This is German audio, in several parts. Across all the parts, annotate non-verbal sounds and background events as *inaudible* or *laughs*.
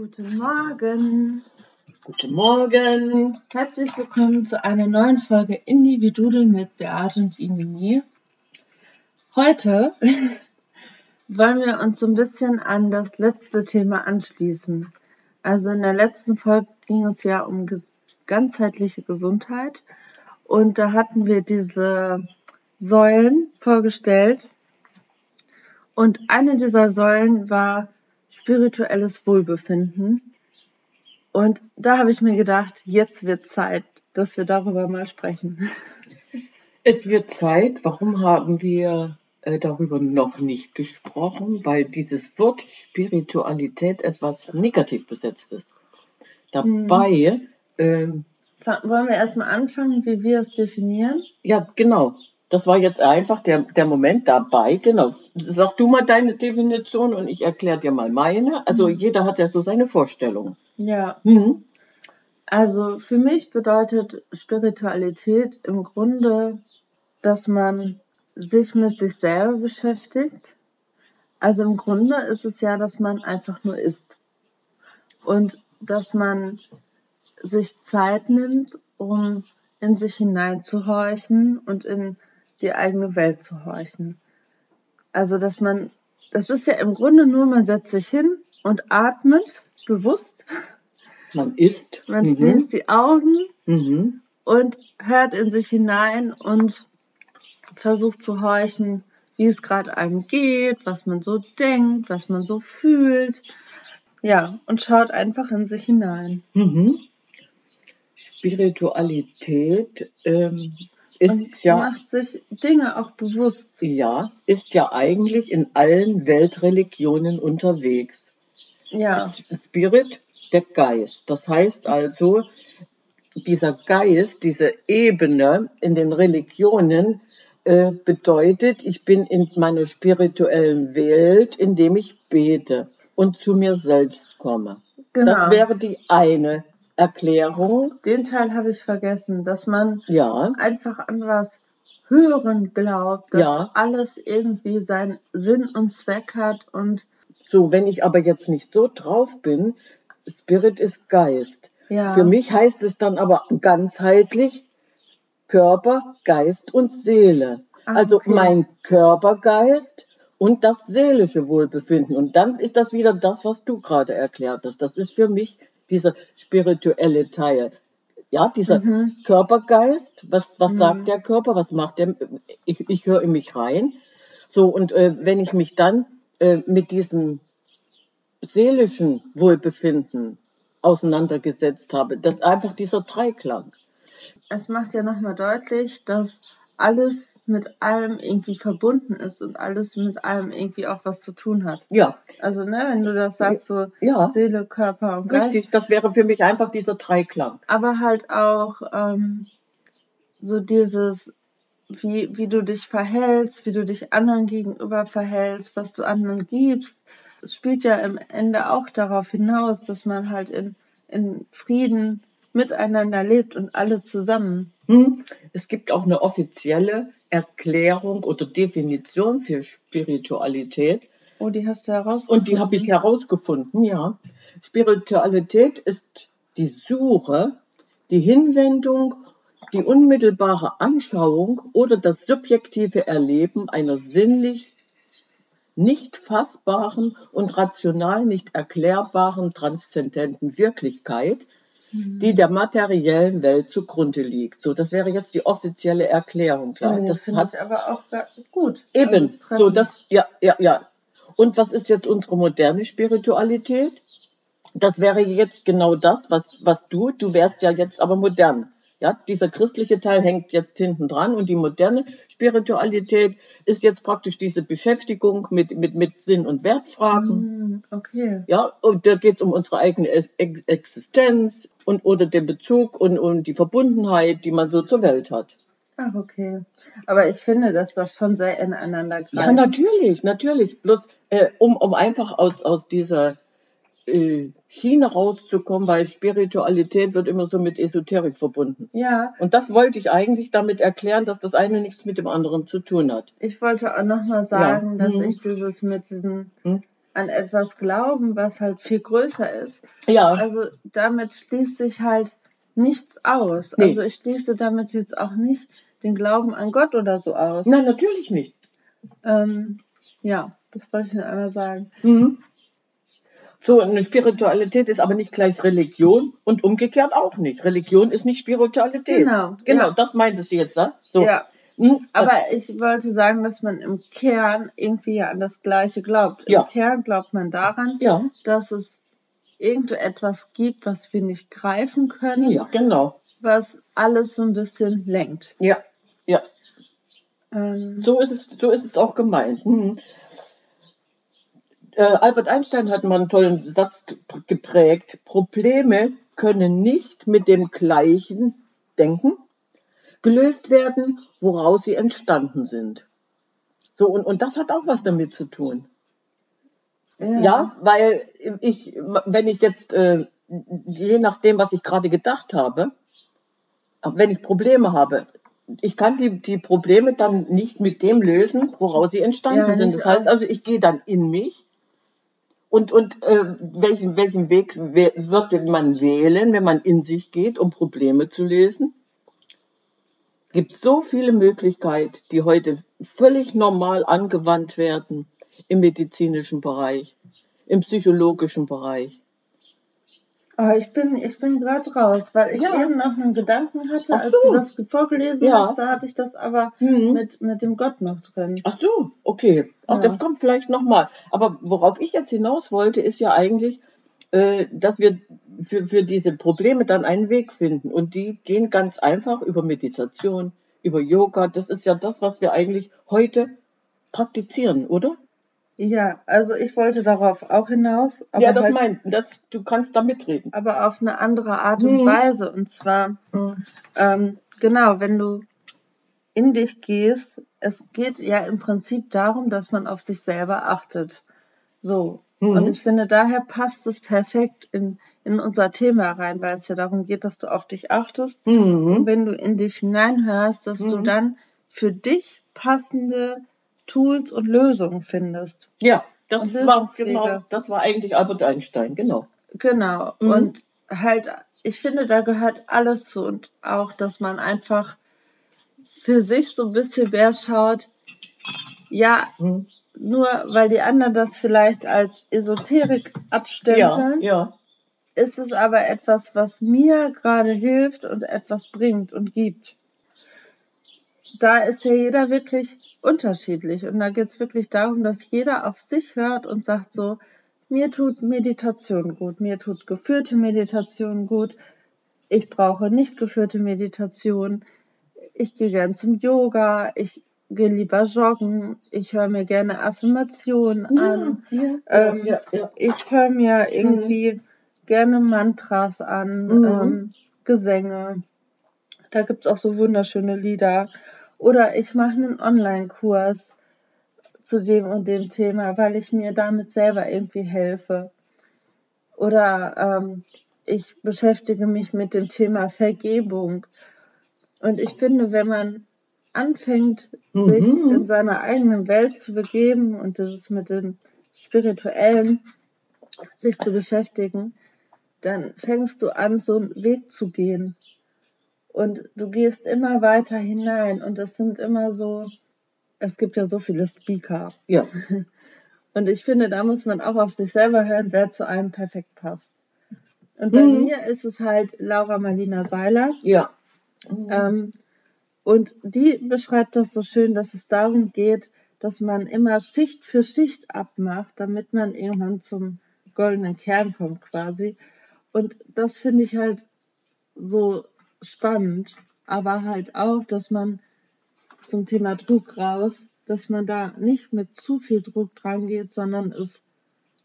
Guten Morgen. Guten Morgen. Herzlich willkommen zu einer neuen Folge Individudel mit Beate und Inini. Heute *laughs* wollen wir uns so ein bisschen an das letzte Thema anschließen. Also in der letzten Folge ging es ja um ganzheitliche Gesundheit und da hatten wir diese Säulen vorgestellt und eine dieser Säulen war spirituelles Wohlbefinden. Und da habe ich mir gedacht, jetzt wird Zeit, dass wir darüber mal sprechen. Es wird Zeit. Warum haben wir äh, darüber noch nicht gesprochen? Weil dieses Wort Spiritualität etwas negativ besetzt ist. Dabei. Hm. Äh, Wollen wir erstmal anfangen, wie wir es definieren? Ja, genau. Das war jetzt einfach der, der Moment dabei. Genau. Sag du mal deine Definition und ich erkläre dir mal meine. Also mhm. jeder hat ja so seine Vorstellung. Ja. Mhm. Also für mich bedeutet Spiritualität im Grunde, dass man sich mit sich selber beschäftigt. Also im Grunde ist es ja, dass man einfach nur ist. Und dass man sich Zeit nimmt, um in sich hineinzuhorchen und in die eigene Welt zu horchen. Also, dass man, das ist ja im Grunde nur, man setzt sich hin und atmet bewusst. Man isst. Man mhm. schließt die Augen mhm. und hört in sich hinein und versucht zu horchen, wie es gerade einem geht, was man so denkt, was man so fühlt. Ja, und schaut einfach in sich hinein. Mhm. Spiritualität ähm, ist ja, macht sich Dinge auch bewusst. Ja, ist ja eigentlich in allen Weltreligionen unterwegs. Ja. Spirit, der Geist. Das heißt also, dieser Geist, diese Ebene in den Religionen äh, bedeutet, ich bin in meiner spirituellen Welt, indem ich bete und zu mir selbst komme. Genau. Das wäre die eine Erklärung. Den Teil habe ich vergessen, dass man ja. einfach an was hören glaubt, dass ja. alles irgendwie seinen Sinn und Zweck hat und so, wenn ich aber jetzt nicht so drauf bin, Spirit ist Geist. Ja. Für mich heißt es dann aber ganzheitlich Körper, Geist und Seele. Ach, also okay. mein Körpergeist und das seelische Wohlbefinden. Und dann ist das wieder das, was du gerade erklärt hast. Das ist für mich dieser spirituelle Teil. Ja, dieser mhm. Körpergeist, was, was mhm. sagt der Körper, was macht der? Ich, ich höre in mich rein. So, und äh, wenn ich mich dann äh, mit diesem seelischen Wohlbefinden auseinandergesetzt habe, das ist einfach dieser Dreiklang. Es macht ja nochmal deutlich, dass alles mit allem irgendwie verbunden ist und alles mit allem irgendwie auch was zu tun hat. Ja. Also, ne, wenn du das sagst, so ja. Seele, Körper und Geist. Richtig, das wäre für mich einfach dieser Dreiklang. Aber halt auch ähm, so dieses, wie, wie du dich verhältst, wie du dich anderen gegenüber verhältst, was du anderen gibst, spielt ja im Ende auch darauf hinaus, dass man halt in, in Frieden miteinander lebt und alle zusammen. Hm. Es gibt auch eine offizielle Erklärung oder Definition für Spiritualität. Oh, die hast du herausgefunden. Und die habe ich herausgefunden, ja. Spiritualität ist die Suche, die Hinwendung, die unmittelbare Anschauung oder das subjektive Erleben einer sinnlich nicht fassbaren und rational nicht erklärbaren transzendenten Wirklichkeit, die der materiellen Welt zugrunde liegt. So, das wäre jetzt die offizielle Erklärung, klar. Oh, das hat ich aber auch gut. Eben, so das, ja, ja, ja. Und was ist jetzt unsere moderne Spiritualität? Das wäre jetzt genau das, was, was du, du wärst ja jetzt aber modern. Ja, dieser christliche Teil hängt jetzt hinten dran und die moderne Spiritualität ist jetzt praktisch diese Beschäftigung mit, mit, mit Sinn- und Wertfragen. Mm, okay. Ja, und da geht es um unsere eigene Existenz und oder den Bezug und um die Verbundenheit, die man so zur Welt hat. Ach, okay. Aber ich finde, dass das schon sehr ineinander greift. Ja, natürlich, natürlich. Bloß äh, um, um einfach aus, aus dieser Schiene rauszukommen, weil Spiritualität wird immer so mit Esoterik verbunden. Ja. Und das wollte ich eigentlich damit erklären, dass das eine nichts mit dem anderen zu tun hat. Ich wollte auch nochmal sagen, ja. dass hm. ich dieses mit diesen hm. an etwas glauben, was halt viel größer ist. Ja. Also damit schließt sich halt nichts aus. Nee. Also ich schließe damit jetzt auch nicht den Glauben an Gott oder so aus. Nein, natürlich nicht. Ähm, ja, das wollte ich nur einmal sagen. Mhm. So, eine Spiritualität ist aber nicht gleich Religion und umgekehrt auch nicht. Religion ist nicht Spiritualität. Genau. Genau, ja. das meintest du jetzt, ne? So. Ja. Hm? Aber ich wollte sagen, dass man im Kern irgendwie an das Gleiche glaubt. Im ja. Kern glaubt man daran, ja. dass es irgendetwas gibt, was wir nicht greifen können. Ja, genau. Was alles so ein bisschen lenkt. Ja, ja. Ähm, so, ist es, so ist es auch gemeint. Hm. Äh, Albert Einstein hat mal einen tollen Satz geprägt. Probleme können nicht mit dem gleichen Denken gelöst werden, woraus sie entstanden sind. So, und, und das hat auch was damit zu tun. Ja, ja weil ich, wenn ich jetzt, äh, je nachdem, was ich gerade gedacht habe, wenn ich Probleme habe, ich kann die, die Probleme dann nicht mit dem lösen, woraus sie entstanden ja, sind. Das heißt also, ich gehe dann in mich und, und äh, welchen, welchen Weg würde man wählen, wenn man in sich geht, um Probleme zu lösen? Gibt so viele Möglichkeiten, die heute völlig normal angewandt werden im medizinischen Bereich, im psychologischen Bereich. Aber ich bin, ich bin gerade raus, weil ich ja. eben noch einen Gedanken hatte, so. als du das vorgelesen ja. hast, da hatte ich das aber mhm. mit, mit dem Gott noch drin. Ach so, okay. Ach, ja. das kommt vielleicht nochmal. Aber worauf ich jetzt hinaus wollte, ist ja eigentlich, äh, dass wir für, für diese Probleme dann einen Weg finden. Und die gehen ganz einfach über Meditation, über Yoga. Das ist ja das, was wir eigentlich heute praktizieren, oder? Ja, also ich wollte darauf auch hinaus. ja, das halt, meint, das, du kannst da mitreden. Aber auf eine andere Art und mhm. Weise. Und zwar, mhm. ähm, genau, wenn du in dich gehst, es geht ja im Prinzip darum, dass man auf sich selber achtet. So. Mhm. Und ich finde, daher passt es perfekt in, in unser Thema rein, weil es ja darum geht, dass du auf dich achtest. Mhm. Und wenn du in dich hineinhörst, dass du mhm. dann für dich passende Tools und Lösungen findest. Ja, das war genau, das war eigentlich Albert Einstein, genau. Genau. Mhm. Und halt, ich finde, da gehört alles zu und auch, dass man einfach für sich so ein bisschen mehr schaut, ja, mhm. nur weil die anderen das vielleicht als Esoterik abstempeln, ja, ja. ist es aber etwas, was mir gerade hilft und etwas bringt und gibt da ist ja jeder wirklich unterschiedlich. Und da geht es wirklich darum, dass jeder auf sich hört und sagt so, mir tut Meditation gut, mir tut geführte Meditation gut, ich brauche nicht geführte Meditation, ich gehe gern zum Yoga, ich gehe lieber joggen, ich höre mir gerne Affirmationen ja, an, ja, ähm, ja, ich höre mir irgendwie mhm. gerne Mantras an, mhm. ähm, Gesänge. Da gibt es auch so wunderschöne Lieder. Oder ich mache einen Online-Kurs zu dem und dem Thema, weil ich mir damit selber irgendwie helfe. Oder ähm, ich beschäftige mich mit dem Thema Vergebung. Und ich finde, wenn man anfängt, mhm. sich in seiner eigenen Welt zu begeben und das ist mit dem Spirituellen sich zu beschäftigen, dann fängst du an, so einen Weg zu gehen. Und du gehst immer weiter hinein und es sind immer so, es gibt ja so viele Speaker. Ja. *laughs* Und ich finde, da muss man auch auf sich selber hören, wer zu einem perfekt passt. Und bei mhm. mir ist es halt Laura Marlina Seiler. Ja. Mhm. Ähm, und die beschreibt das so schön, dass es darum geht, dass man immer Schicht für Schicht abmacht, damit man irgendwann zum goldenen Kern kommt quasi. Und das finde ich halt so spannend, aber halt auch, dass man zum Thema Druck raus, dass man da nicht mit zu viel Druck dran geht, sondern es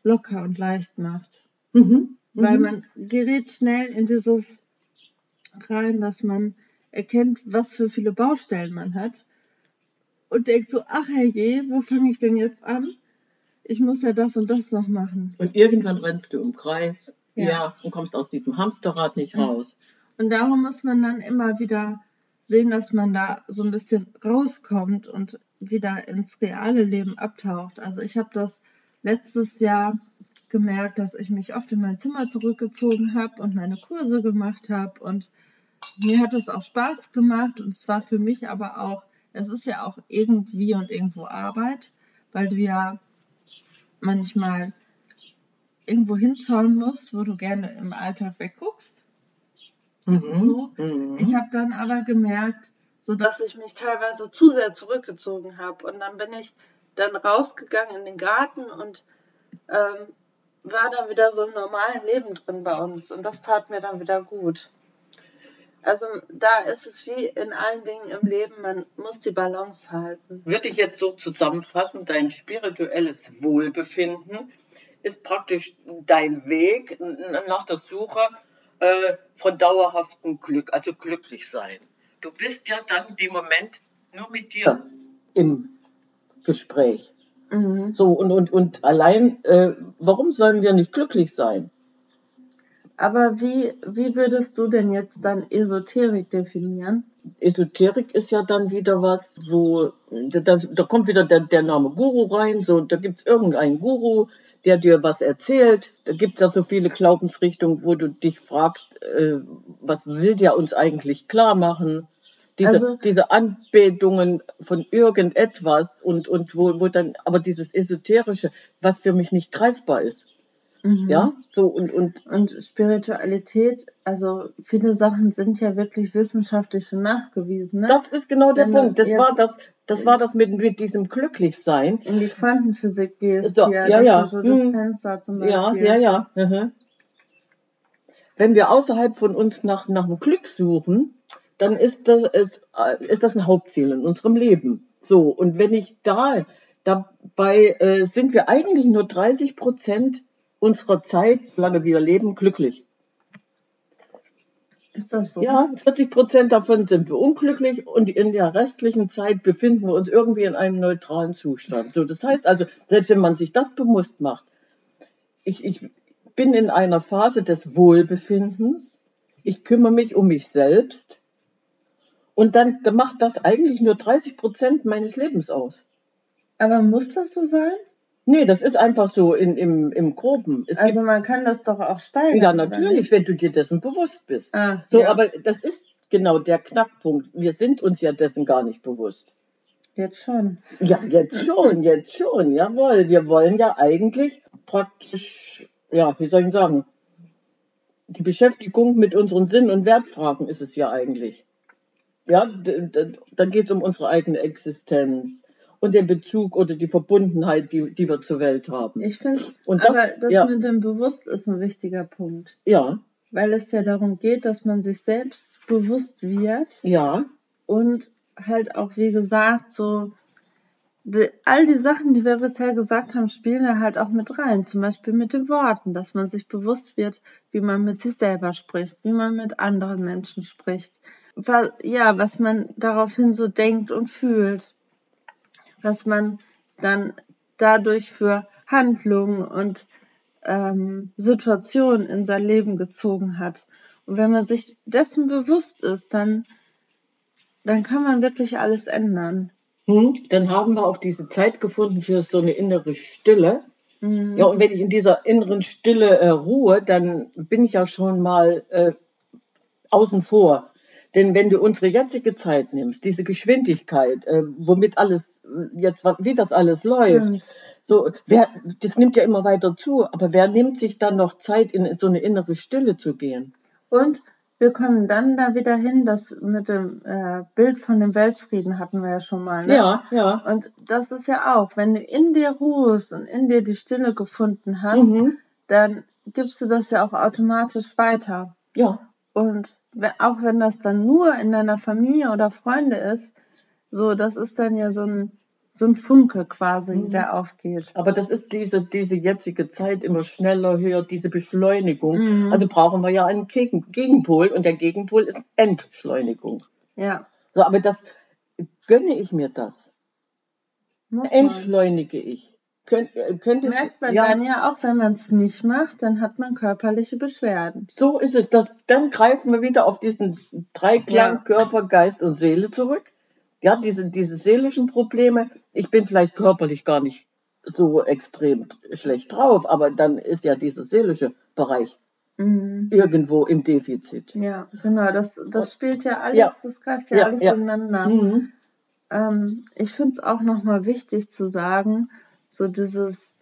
locker und leicht macht. Mhm. Weil mhm. man gerät schnell in dieses rein, dass man erkennt, was für viele Baustellen man hat und denkt so, ach herrje, wo fange ich denn jetzt an? Ich muss ja das und das noch machen. Und irgendwann rennst du im Kreis, ja, ja und kommst aus diesem Hamsterrad nicht raus. Und darum muss man dann immer wieder sehen, dass man da so ein bisschen rauskommt und wieder ins reale Leben abtaucht. Also ich habe das letztes Jahr gemerkt, dass ich mich oft in mein Zimmer zurückgezogen habe und meine Kurse gemacht habe. Und mir hat es auch Spaß gemacht. Und es war für mich aber auch, es ist ja auch irgendwie und irgendwo Arbeit, weil du ja manchmal irgendwo hinschauen musst, wo du gerne im Alltag wegguckst. Mhm. So. Mhm. Ich habe dann aber gemerkt, so dass ich mich teilweise zu sehr zurückgezogen habe. Und dann bin ich dann rausgegangen in den Garten und ähm, war dann wieder so im normalen Leben drin bei uns. Und das tat mir dann wieder gut. Also da ist es wie in allen Dingen im Leben, man muss die Balance halten. Würde ich jetzt so zusammenfassen, dein spirituelles Wohlbefinden ist praktisch dein Weg nach der Suche äh, von dauerhaftem Glück, also glücklich sein. Du bist ja dann dem Moment nur mit dir im Gespräch. Mhm. So, und, und, und allein, äh, warum sollen wir nicht glücklich sein? Aber wie, wie würdest du denn jetzt dann Esoterik definieren? Esoterik ist ja dann wieder was, so, da, da kommt wieder der, der Name Guru rein, so, da gibt es irgendeinen Guru, der dir was erzählt. Da gibt es ja so viele Glaubensrichtungen, wo du dich fragst, äh, was will der uns eigentlich klar machen? Diese, also, diese Anbetungen von irgendetwas und, und wo, wo dann, aber dieses Esoterische, was für mich nicht greifbar ist. Mhm. Ja, so und, und. Und Spiritualität, also viele Sachen sind ja wirklich wissenschaftlich schon nachgewiesen. Ne? Das ist genau der Wenn Punkt. Das war das, das war das mit, mit diesem Glücklichsein. In die Quantenphysik gehst, so, ja, ja. ja. So hm. zum Beispiel. Ja, ja, ja. Mhm. Wenn wir außerhalb von uns nach, nach dem Glück suchen, dann ist das, ist, ist das ein Hauptziel in unserem Leben. So, und wenn ich da, dabei äh, sind wir eigentlich nur 30 Prozent unserer Zeit, solange wir leben, glücklich. Ist das so? Ja, 40 Prozent davon sind wir unglücklich und in der restlichen Zeit befinden wir uns irgendwie in einem neutralen Zustand. So, das heißt also, selbst wenn man sich das bewusst macht, ich, ich bin in einer Phase des Wohlbefindens, ich kümmere mich um mich selbst und dann macht das eigentlich nur 30 Prozent meines Lebens aus. Aber muss das so sein? Nee, das ist einfach so in, im, im Groben. Es also man kann das doch auch steigern. Ja, natürlich, wenn du dir dessen bewusst bist. Ah, so, ja. aber das ist genau der Knackpunkt. Wir sind uns ja dessen gar nicht bewusst. Jetzt schon. Ja, jetzt schon, jetzt schon, jawohl. Wir wollen ja eigentlich praktisch, ja, wie soll ich sagen, die Beschäftigung mit unseren Sinn- und Wertfragen ist es ja eigentlich. Ja, dann geht es um unsere eigene Existenz und den Bezug oder die Verbundenheit, die, die wir zur Welt haben. Ich finde, aber das ja. mit dem Bewusst ist ein wichtiger Punkt. Ja. Weil es ja darum geht, dass man sich selbst bewusst wird. Ja. Und halt auch, wie gesagt, so all die Sachen, die wir bisher gesagt haben, spielen da halt auch mit rein. Zum Beispiel mit den Worten, dass man sich bewusst wird, wie man mit sich selber spricht, wie man mit anderen Menschen spricht. Was, ja, was man daraufhin so denkt und fühlt was man dann dadurch für Handlungen und ähm, Situationen in sein Leben gezogen hat. Und wenn man sich dessen bewusst ist, dann, dann kann man wirklich alles ändern. Hm, dann haben wir auch diese Zeit gefunden für so eine innere Stille. Mhm. Ja, und wenn ich in dieser inneren Stille äh, ruhe, dann bin ich ja schon mal äh, außen vor. Denn wenn du unsere jetzige Zeit nimmst, diese Geschwindigkeit, äh, womit alles jetzt, wie das alles läuft, mhm. so, wer, das nimmt ja immer weiter zu, aber wer nimmt sich dann noch Zeit, in so eine innere Stille zu gehen? Und wir kommen dann da wieder hin, das mit dem äh, Bild von dem Weltfrieden hatten wir ja schon mal. Ne? Ja, ja. Und das ist ja auch, wenn du in dir ruhst und in dir die Stille gefunden hast, mhm. dann gibst du das ja auch automatisch weiter. Ja. Und auch wenn das dann nur in deiner Familie oder Freunde ist, so, das ist dann ja so ein, so ein Funke quasi, mhm. der aufgeht. Aber das ist diese, diese jetzige Zeit immer schneller, höher, diese Beschleunigung. Mhm. Also brauchen wir ja einen Gegen Gegenpol und der Gegenpol ist Entschleunigung. Ja. So, aber das gönne ich mir das. Entschleunige ich. Könnt, äh, könntest, Merkt man ja, dann ja auch, wenn man es nicht macht, dann hat man körperliche Beschwerden. So ist es. Das, dann greifen wir wieder auf diesen Dreiklang ja. Körper, Geist und Seele zurück. Ja, diese, diese seelischen Probleme. Ich bin vielleicht körperlich gar nicht so extrem schlecht drauf, aber dann ist ja dieser seelische Bereich mhm. irgendwo im Defizit. Ja, genau, das, das spielt ja alles, ja. das greift ja, alles ineinander. Mhm. Ähm, ich finde es auch nochmal wichtig zu sagen, so dieses,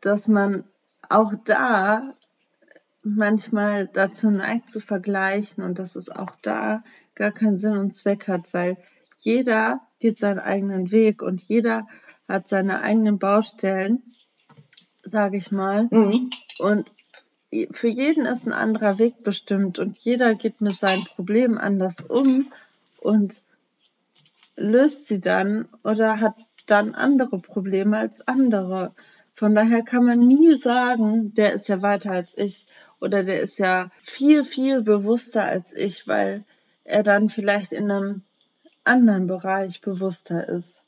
dass man auch da manchmal dazu neigt zu vergleichen und dass es auch da gar keinen Sinn und Zweck hat, weil jeder geht seinen eigenen Weg und jeder hat seine eigenen Baustellen, sage ich mal. Mhm. Und für jeden ist ein anderer Weg bestimmt und jeder geht mit seinen Problemen anders um und löst sie dann oder hat dann andere Probleme als andere. Von daher kann man nie sagen, der ist ja weiter als ich oder der ist ja viel, viel bewusster als ich, weil er dann vielleicht in einem anderen Bereich bewusster ist.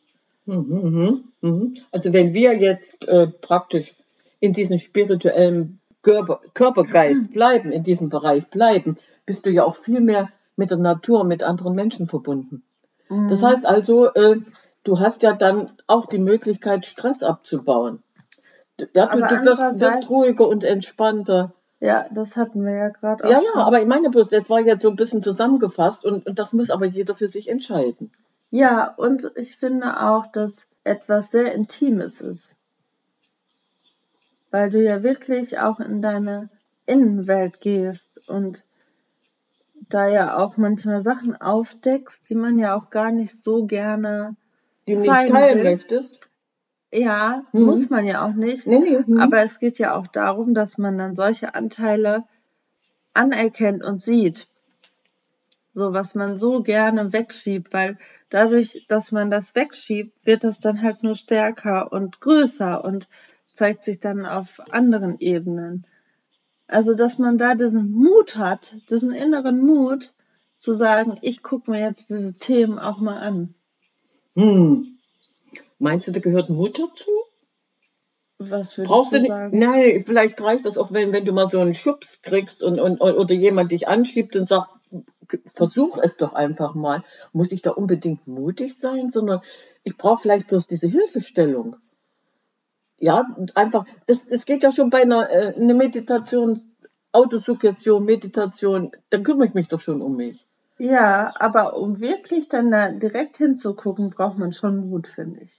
Mhm, mhm, mhm. Also wenn wir jetzt äh, praktisch in diesem spirituellen Körper, Körpergeist bleiben, in diesem Bereich bleiben, bist du ja auch viel mehr mit der Natur, mit anderen Menschen verbunden. Mhm. Das heißt also, äh, du hast ja dann auch die Möglichkeit, Stress abzubauen. Ja, du, du wirst, wirst ruhiger und entspannter. Ja, das hatten wir ja gerade auch. Ja, ja, aber ich meine bloß, das war jetzt so ein bisschen zusammengefasst und, und das muss aber jeder für sich entscheiden. Ja, und ich finde auch, dass etwas sehr Intimes ist. Weil du ja wirklich auch in deine Innenwelt gehst und da ja auch manchmal Sachen aufdeckst, die man ja auch gar nicht so gerne die nicht teilen will. möchtest. Ja, mhm. muss man ja auch nicht. Nee, nee, mhm. Aber es geht ja auch darum, dass man dann solche Anteile anerkennt und sieht. So, was man so gerne wegschiebt, weil dadurch, dass man das wegschiebt, wird das dann halt nur stärker und größer und zeigt sich dann auf anderen Ebenen. Also, dass man da diesen Mut hat, diesen inneren Mut zu sagen, ich gucke mir jetzt diese Themen auch mal an. Hm. Meinst du, da gehört Mut dazu? Was würdest Brauchst du, sagen? Nein, vielleicht reicht das auch, wenn, wenn du mal so einen Schubs kriegst und, und, oder jemand dich anschiebt und sagt, versuch es doch einfach mal. Muss ich da unbedingt mutig sein, sondern ich brauche vielleicht bloß diese Hilfestellung. Ja, einfach, das, es geht ja schon bei einer äh, eine Meditation, Autosuggestion, Meditation, dann kümmere ich mich doch schon um mich. Ja, aber um wirklich dann da direkt hinzugucken, braucht man schon Mut, finde ich.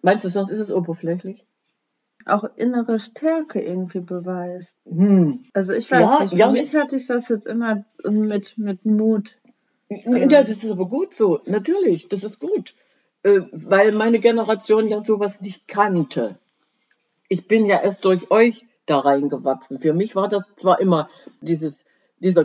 Meinst du, sonst ist es oberflächlich? Auch innere Stärke irgendwie beweist. Hm. Also ich weiß ja, nicht, für ja. mich hatte ich das jetzt immer mit, mit Mut. Ja, das ist aber gut so, natürlich, das ist gut. Äh, weil meine Generation ja sowas nicht kannte. Ich bin ja erst durch euch da reingewachsen. Für mich war das zwar immer dieses, dieser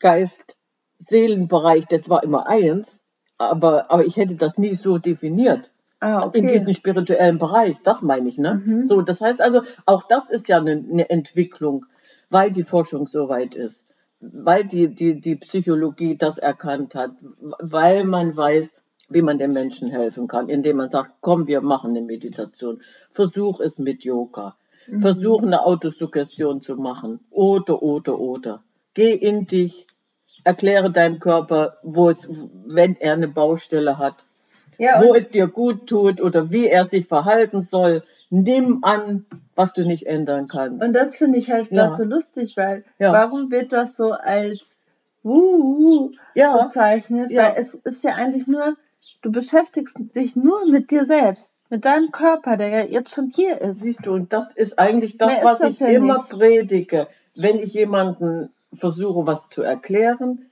Körper-Geist-Seelenbereich, das war immer eins, aber, aber ich hätte das nie so definiert. Ah, okay. In diesem spirituellen Bereich, das meine ich, ne? Mhm. So, das heißt also, auch das ist ja eine, eine Entwicklung, weil die Forschung so weit ist, weil die, die, die Psychologie das erkannt hat, weil man weiß, wie man den Menschen helfen kann, indem man sagt, komm, wir machen eine Meditation. Versuch es mit Yoga. Mhm. Versuch eine Autosuggestion zu machen. Oder, oder, oder. Geh in dich. Erkläre deinem Körper, wo es, wenn er eine Baustelle hat, ja, wo es dir gut tut oder wie er sich verhalten soll. Nimm an, was du nicht ändern kannst. Und das finde ich halt gerade ja. so lustig, weil ja. warum wird das so als wuhu ja. bezeichnet? Weil es ist ja eigentlich nur, du beschäftigst dich nur mit dir selbst. Mit deinem Körper, der ja jetzt schon hier ist. Siehst du, und das ist eigentlich das, Mehr was das ich immer nicht. predige. Wenn ich jemanden versuche, was zu erklären,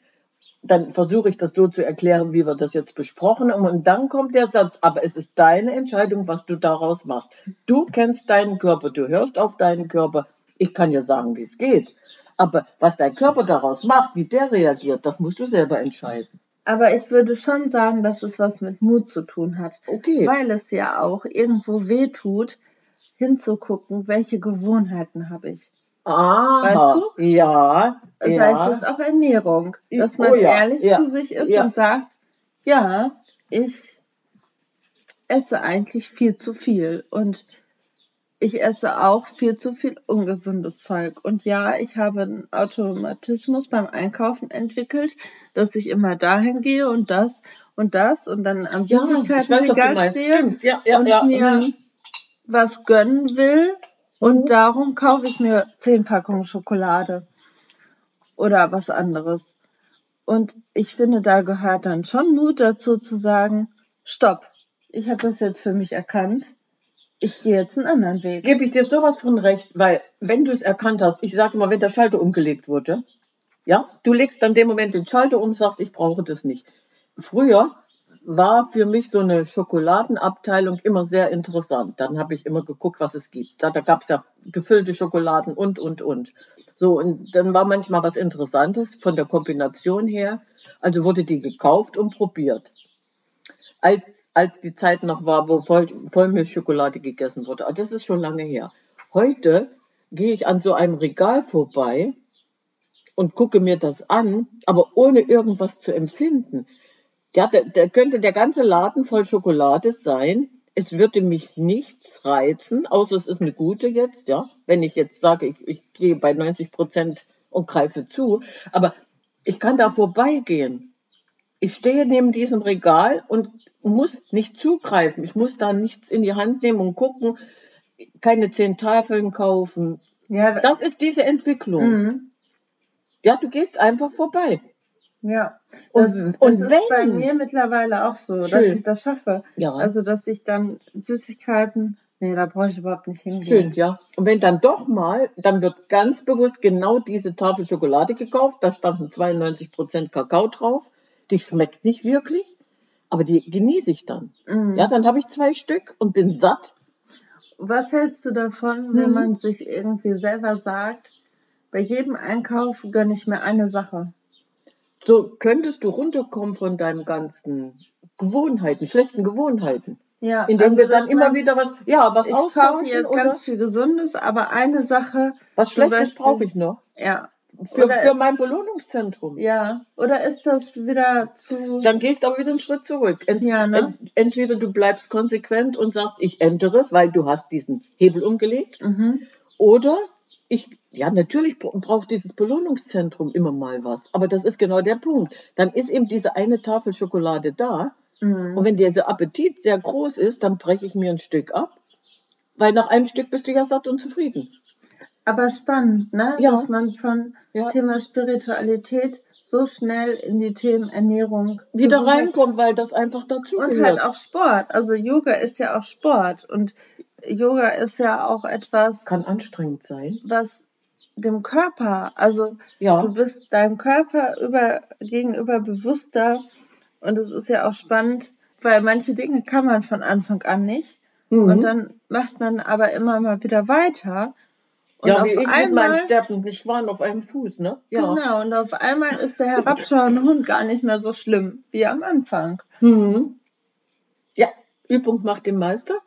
dann versuche ich das so zu erklären, wie wir das jetzt besprochen haben. Und dann kommt der Satz, aber es ist deine Entscheidung, was du daraus machst. Du kennst deinen Körper, du hörst auf deinen Körper. Ich kann dir sagen, wie es geht. Aber was dein Körper daraus macht, wie der reagiert, das musst du selber entscheiden. Aber ich würde schon sagen, dass es was mit Mut zu tun hat. Okay. Weil es ja auch irgendwo weh tut, hinzugucken, welche Gewohnheiten habe ich. Ah, weißt du? Ja. Das ja. heißt jetzt auch Ernährung. Dass man oh, ja, ehrlich ja, zu sich ist und sagt, ja, ich esse eigentlich viel zu viel. Und ich esse auch viel zu viel ungesundes Zeug. Und ja, ich habe einen Automatismus beim Einkaufen entwickelt, dass ich immer dahin gehe und das und das und dann am ja, Süßigkeitenregal stehe ja, ja, und mir mhm. was gönnen will. Und mhm. darum kaufe ich mir zehn Packungen Schokolade oder was anderes. Und ich finde, da gehört dann schon Mut dazu zu sagen, stopp, ich habe das jetzt für mich erkannt ich gehe jetzt einen anderen Weg. Gebe ich dir sowas von recht, weil wenn du es erkannt hast, ich sage mal, wenn der Schalter umgelegt wurde, ja, du legst dann dem Moment den Schalter um, sagst, ich brauche das nicht. Früher war für mich so eine Schokoladenabteilung immer sehr interessant. Dann habe ich immer geguckt, was es gibt. Da, da gab es ja gefüllte Schokoladen und, und, und. So, und dann war manchmal was Interessantes von der Kombination her. Also wurde die gekauft und probiert als, als die Zeit noch war, wo Voll, Vollmilchschokolade gegessen wurde. Also das ist schon lange her. Heute gehe ich an so einem Regal vorbei und gucke mir das an, aber ohne irgendwas zu empfinden. Ja, da, da könnte der ganze Laden voll Schokolade sein. Es würde mich nichts reizen, außer es ist eine gute jetzt, ja. Wenn ich jetzt sage, ich, ich gehe bei 90 Prozent und greife zu, aber ich kann da vorbeigehen ich stehe neben diesem Regal und muss nicht zugreifen. Ich muss da nichts in die Hand nehmen und gucken, keine zehn Tafeln kaufen. Ja, das ist diese Entwicklung. Mhm. Ja, du gehst einfach vorbei. Ja, das, und, das und ist wenn, bei mir mittlerweile auch so, schön. dass ich das schaffe. Ja. Also, dass ich dann Süßigkeiten, nee, da brauche ich überhaupt nicht hingehen. Schön, ja. Und wenn dann doch mal, dann wird ganz bewusst genau diese Tafel Schokolade gekauft, da standen 92 Prozent Kakao drauf die schmeckt nicht wirklich, aber die genieße ich dann. Mhm. Ja, dann habe ich zwei Stück und bin satt. Was hältst du davon, wenn mhm. man sich irgendwie selber sagt, bei jedem Einkauf gönne ich mir eine Sache? So könntest du runterkommen von deinen ganzen Gewohnheiten, schlechten Gewohnheiten. Ja, indem also wir dann immer wieder was, ja, was ich kaufe jetzt oder? ganz viel Gesundes, aber eine Sache. Was Schlechtes brauche ich noch. Ja, für, für mein Belohnungszentrum. Ja. Oder ist das wieder zu. Dann gehst du aber wieder einen Schritt zurück. Ent, ja, ne? ent, entweder du bleibst konsequent und sagst, ich ändere es, weil du hast diesen Hebel umgelegt. Mhm. Oder ich, ja, natürlich braucht dieses Belohnungszentrum immer mal was. Aber das ist genau der Punkt. Dann ist eben diese eine Tafel Schokolade da. Mhm. Und wenn dieser Appetit sehr groß ist, dann breche ich mir ein Stück ab. Weil nach einem Stück bist du ja satt und zufrieden. Aber spannend, ne? Ja. Dass man von ja. Thema Spiritualität so schnell in die Themen Ernährung wieder reinkommt, weil das einfach dazu Und halt auch Sport. Also Yoga ist ja auch Sport und Yoga ist ja auch etwas. Kann anstrengend sein. Was dem Körper, also ja. du bist deinem Körper über, gegenüber bewusster und es ist ja auch spannend, weil manche Dinge kann man von Anfang an nicht. Mhm. Und dann macht man aber immer mal wieder weiter. Und ja, wie ich einmal, mit meinem sterbenden Schwan auf einem Fuß, ne? Ja. Genau, und auf einmal ist der herabschauende Hund gar nicht mehr so schlimm wie am Anfang. Mhm. Ja, Übung macht den Meister,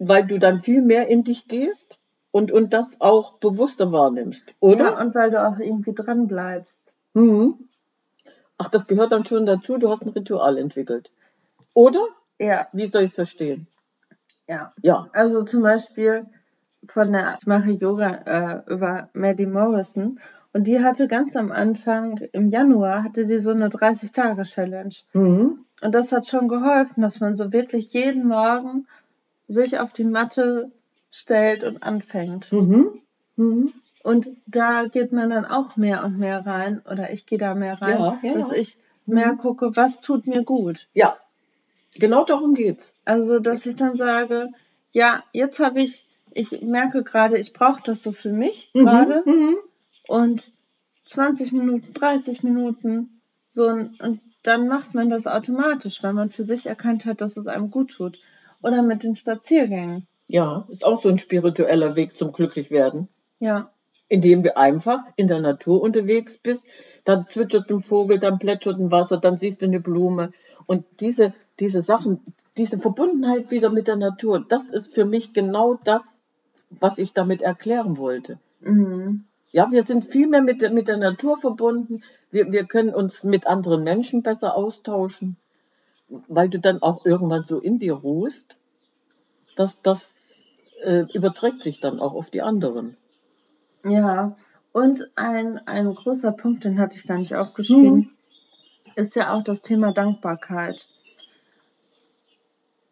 weil du dann viel mehr in dich gehst und, und das auch bewusster wahrnimmst, oder? Ja, und weil du auch irgendwie dran bleibst. Mhm. Ach, das gehört dann schon dazu, du hast ein Ritual entwickelt. Oder? Ja. Wie soll ich es verstehen? Ja. Ja. Also zum Beispiel, von der, ich mache Yoga äh, über Maddie Morrison und die hatte ganz am Anfang, im Januar, hatte die so eine 30-Tage-Challenge. Mhm. Und das hat schon geholfen, dass man so wirklich jeden Morgen sich auf die Matte stellt und anfängt. Mhm. Mhm. Und da geht man dann auch mehr und mehr rein, oder ich gehe da mehr rein, ja, ja, dass ich mehr mhm. gucke, was tut mir gut. Ja, genau darum geht's. Also, dass ich dann sage, ja, jetzt habe ich ich merke gerade, ich brauche das so für mich mhm, gerade. Mhm. Und 20 Minuten, 30 Minuten, so und dann macht man das automatisch, weil man für sich erkannt hat, dass es einem gut tut. Oder mit den Spaziergängen. Ja, ist auch so ein spiritueller Weg zum Glücklichwerden. Ja. Indem du einfach in der Natur unterwegs bist, dann zwitschert ein Vogel, dann plätschert ein Wasser, dann siehst du eine Blume. Und diese, diese Sachen, diese Verbundenheit wieder mit der Natur, das ist für mich genau das, was ich damit erklären wollte. Mhm. Ja, wir sind viel mehr mit, mit der Natur verbunden. Wir, wir können uns mit anderen Menschen besser austauschen, weil du dann auch irgendwann so in dir ruhst, dass das äh, überträgt sich dann auch auf die anderen. Ja, und ein, ein großer Punkt, den hatte ich gar nicht aufgeschrieben, mhm. ist ja auch das Thema Dankbarkeit.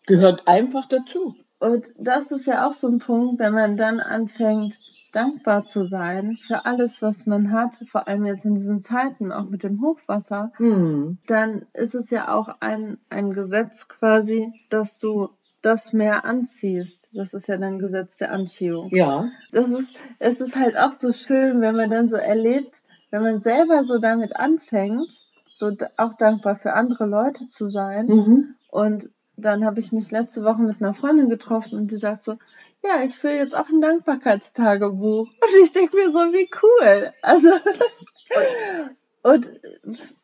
Gehört einfach dazu. Und das ist ja auch so ein Punkt, wenn man dann anfängt, dankbar zu sein für alles, was man hat, vor allem jetzt in diesen Zeiten, auch mit dem Hochwasser, mhm. dann ist es ja auch ein, ein Gesetz quasi, dass du das mehr anziehst. Das ist ja dann Gesetz der Anziehung. Ja. Das ist, es ist halt auch so schön, wenn man dann so erlebt, wenn man selber so damit anfängt, so auch dankbar für andere Leute zu sein. Mhm. Und dann habe ich mich letzte Woche mit einer Freundin getroffen und die sagt so, ja, ich führe jetzt auch ein Dankbarkeitstagebuch. *laughs* Und ich denke mir so, wie cool. Also, *laughs* und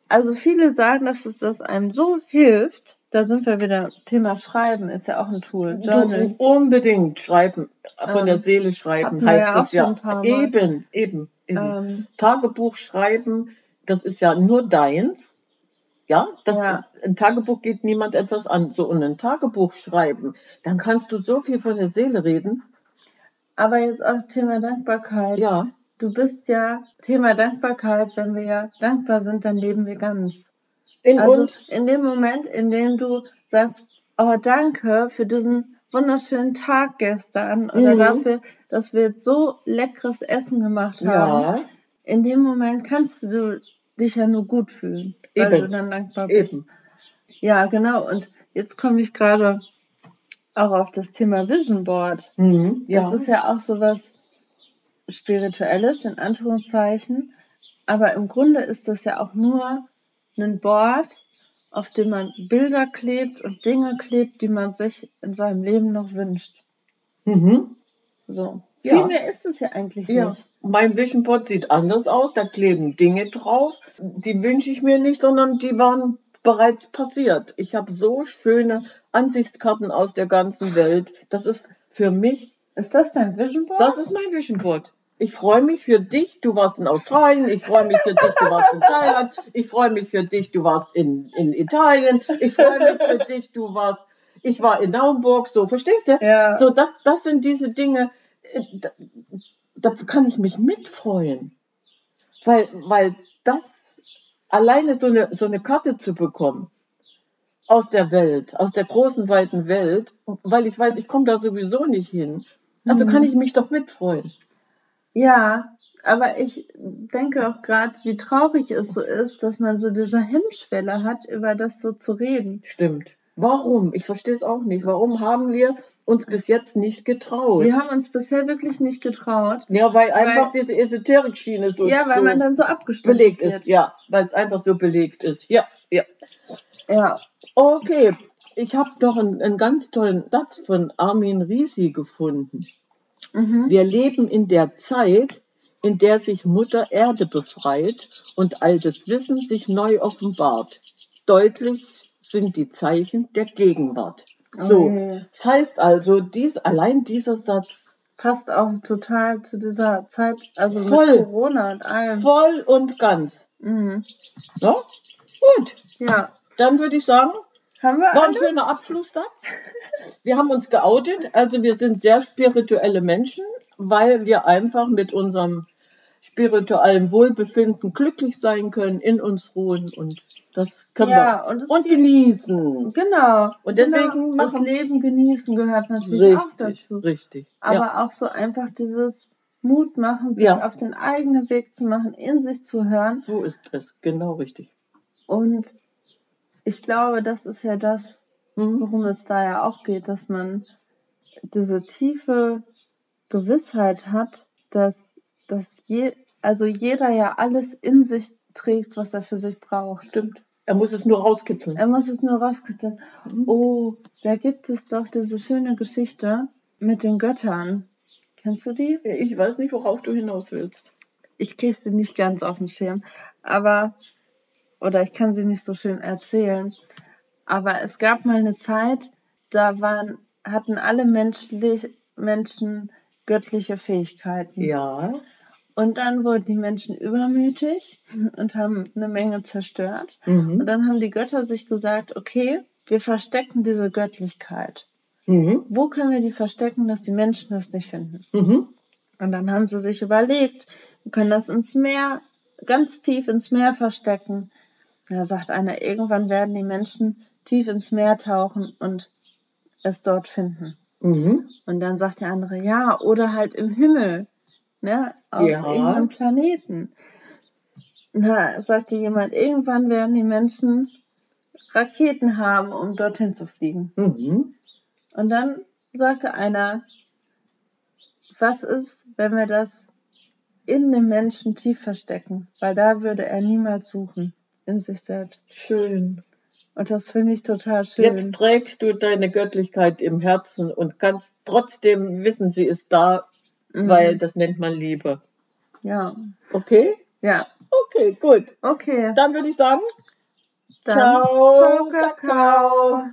also viele sagen, dass es das einem so hilft. Da sind wir wieder. Thema Schreiben ist ja auch ein Tool. Journal. Unbedingt schreiben, von ähm, der Seele schreiben heißt ja das ja. Eben, eben, eben. Ähm, Tagebuch schreiben, das ist ja nur deins. Ja, das, ja. ein Tagebuch geht niemand etwas an. So, und ein Tagebuch schreiben, dann kannst du so viel von der Seele reden. Aber jetzt auch das Thema Dankbarkeit. Ja. Du bist ja Thema Dankbarkeit, wenn wir ja dankbar sind, dann leben wir ganz. In also uns? in dem Moment, in dem du sagst, oh danke für diesen wunderschönen Tag gestern oder mhm. dafür, dass wir jetzt so leckeres Essen gemacht haben. Ja. In dem Moment kannst du dich ja nur gut fühlen, weil Eben. du dann dankbar bist. Eben. Ja, genau. Und jetzt komme ich gerade auch auf das Thema Vision Board. Mhm, ja. Das ist ja auch so was Spirituelles, in Anführungszeichen. Aber im Grunde ist das ja auch nur ein Board, auf dem man Bilder klebt und Dinge klebt, die man sich in seinem Leben noch wünscht. Mhm. So. Ja. Viel mehr ist es ja eigentlich ja. nicht. Mein Vision Board sieht anders aus. Da kleben Dinge drauf. Die wünsche ich mir nicht, sondern die waren bereits passiert. Ich habe so schöne Ansichtskarten aus der ganzen Welt. Das ist für mich. Ist das dein Vision Board? Das ist mein Vision Board. Ich freue mich für dich, du warst in Australien. Ich freue mich für dich, du warst in Thailand. Ich freue mich für dich, du warst in, in Italien. Ich freue mich für dich, du warst, ich war in Naumburg. So, verstehst du? Ja. So, das, das sind diese Dinge, da, da kann ich mich mitfreuen. Weil, weil das alleine so eine, so eine Karte zu bekommen aus der Welt, aus der großen, weiten Welt, weil ich weiß, ich komme da sowieso nicht hin. Also mhm. kann ich mich doch mitfreuen. Ja, aber ich denke auch gerade, wie traurig es so ist, dass man so diese Hemmschwelle hat, über das so zu reden. Stimmt. Warum? Ich verstehe es auch nicht. Warum haben wir uns bis jetzt nicht getraut? Wir haben uns bisher wirklich nicht getraut. Ja, weil, weil einfach diese Esoterik-Schiene so, ja, weil so man dann so abgestimmt belegt wird. ist. Ja, weil es einfach so belegt ist. Ja, ja. Ja. Okay, ich habe noch einen, einen ganz tollen Satz von Armin Risi gefunden. Mhm. Wir leben in der Zeit, in der sich Mutter Erde befreit und altes Wissen sich neu offenbart. Deutlich sind die Zeichen der Gegenwart. So, okay. das heißt also, dies, allein dieser Satz passt auch total zu dieser Zeit, also voll, mit Corona und allem. Voll und ganz. Mhm. So, gut. Ja. Dann würde ich sagen, haben wir war ein schöner Abschlusssatz. *laughs* Wir haben uns geoutet, also wir sind sehr spirituelle Menschen, weil wir einfach mit unserem spirituellen Wohlbefinden glücklich sein können, in uns ruhen und das können ja, wir und, und genießen. Genau. Und deswegen genau, das Leben genießen gehört natürlich richtig, auch dazu. Richtig. Aber ja. auch so einfach dieses Mut machen, sich ja. auf den eigenen Weg zu machen, in sich zu hören. So ist es, genau richtig. Und ich glaube, das ist ja das, mhm. worum es da ja auch geht, dass man diese tiefe Gewissheit hat, dass, dass je, also jeder ja alles in sich trägt, was er für sich braucht. Stimmt. Er muss es nur rauskitzeln. Er muss es nur rauskitzeln. Mhm. Oh, da gibt es doch diese schöne Geschichte mit den Göttern. Kennst du die? Ich weiß nicht, worauf du hinaus willst. Ich kriege sie nicht ganz auf den Schirm, aber oder ich kann sie nicht so schön erzählen. Aber es gab mal eine Zeit, da waren hatten alle menschlich, Menschen göttliche Fähigkeiten. Ja. Und dann wurden die Menschen übermütig und haben eine Menge zerstört. Mhm. Und dann haben die Götter sich gesagt, okay, wir verstecken diese Göttlichkeit. Mhm. Wo können wir die verstecken, dass die Menschen das nicht finden? Mhm. Und dann haben sie sich überlegt, wir können das ins Meer, ganz tief ins Meer verstecken. Da sagt einer, irgendwann werden die Menschen tief ins Meer tauchen und es dort finden. Mhm. Und dann sagt der andere, ja, oder halt im Himmel, ne, auf ja. irgendeinem Planeten. Da sagte jemand, irgendwann werden die Menschen Raketen haben, um dorthin zu fliegen. Mhm. Und dann sagte einer, was ist, wenn wir das in dem Menschen tief verstecken? Weil da würde er niemals suchen, in sich selbst. Schön. Und das finde ich total schön. Jetzt trägst du deine Göttlichkeit im Herzen und kannst trotzdem wissen, sie ist da, mhm. weil das nennt man Liebe. Ja. Okay? Ja. Okay, gut. Okay. Dann würde ich sagen, Dann ciao, ciao Kakao. Kakao.